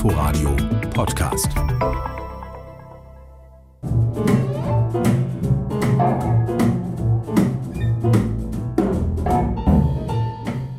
Inforadio Podcast.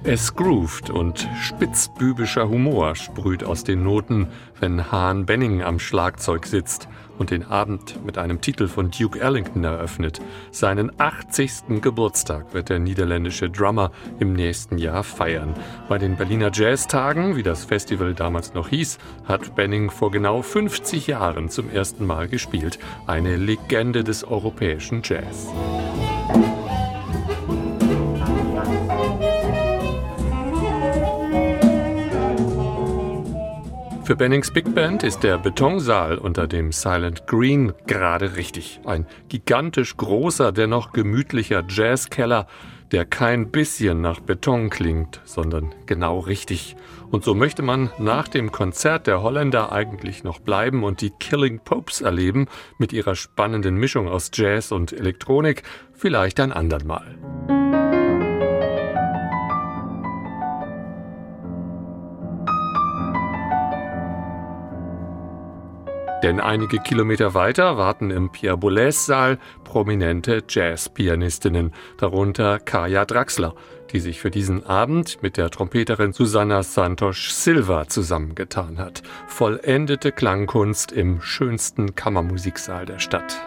Es groovt und spitzbübischer Humor sprüht aus den Noten, wenn Hahn Benning am Schlagzeug sitzt und den Abend mit einem Titel von Duke Ellington eröffnet. Seinen 80. Geburtstag wird der niederländische Drummer im nächsten Jahr feiern. Bei den Berliner Jazztagen, wie das Festival damals noch hieß, hat Benning vor genau 50 Jahren zum ersten Mal gespielt. Eine Legende des europäischen Jazz. Für Bennings Big Band ist der Betonsaal unter dem Silent Green gerade richtig. Ein gigantisch großer, dennoch gemütlicher Jazzkeller, der kein bisschen nach Beton klingt, sondern genau richtig. Und so möchte man nach dem Konzert der Holländer eigentlich noch bleiben und die Killing Popes erleben mit ihrer spannenden Mischung aus Jazz und Elektronik, vielleicht ein andermal. Denn einige Kilometer weiter warten im Pierre Boulez-Saal prominente Jazzpianistinnen, darunter Kaya Draxler, die sich für diesen Abend mit der Trompeterin Susanna Santos Silva zusammengetan hat. Vollendete Klangkunst im schönsten Kammermusiksaal der Stadt.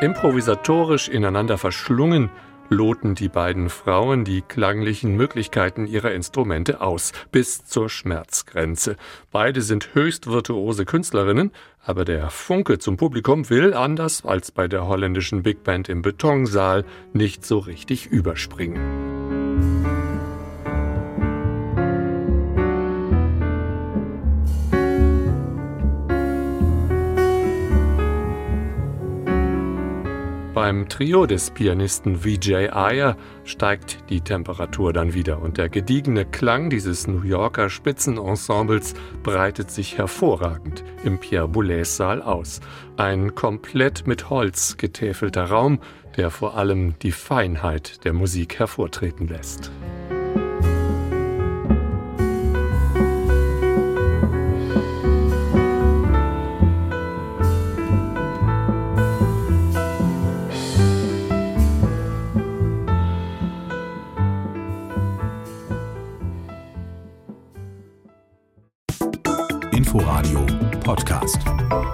Improvisatorisch ineinander verschlungen loten die beiden Frauen die klanglichen Möglichkeiten ihrer Instrumente aus, bis zur Schmerzgrenze. Beide sind höchst virtuose Künstlerinnen, aber der Funke zum Publikum will, anders als bei der holländischen Big Band im Betonsaal, nicht so richtig überspringen. Beim Trio des Pianisten Vijay Iyer steigt die Temperatur dann wieder und der gediegene Klang dieses New Yorker Spitzenensembles breitet sich hervorragend im Pierre Boulez Saal aus. Ein komplett mit Holz getäfelter Raum, der vor allem die Feinheit der Musik hervortreten lässt. Inforadio Podcast.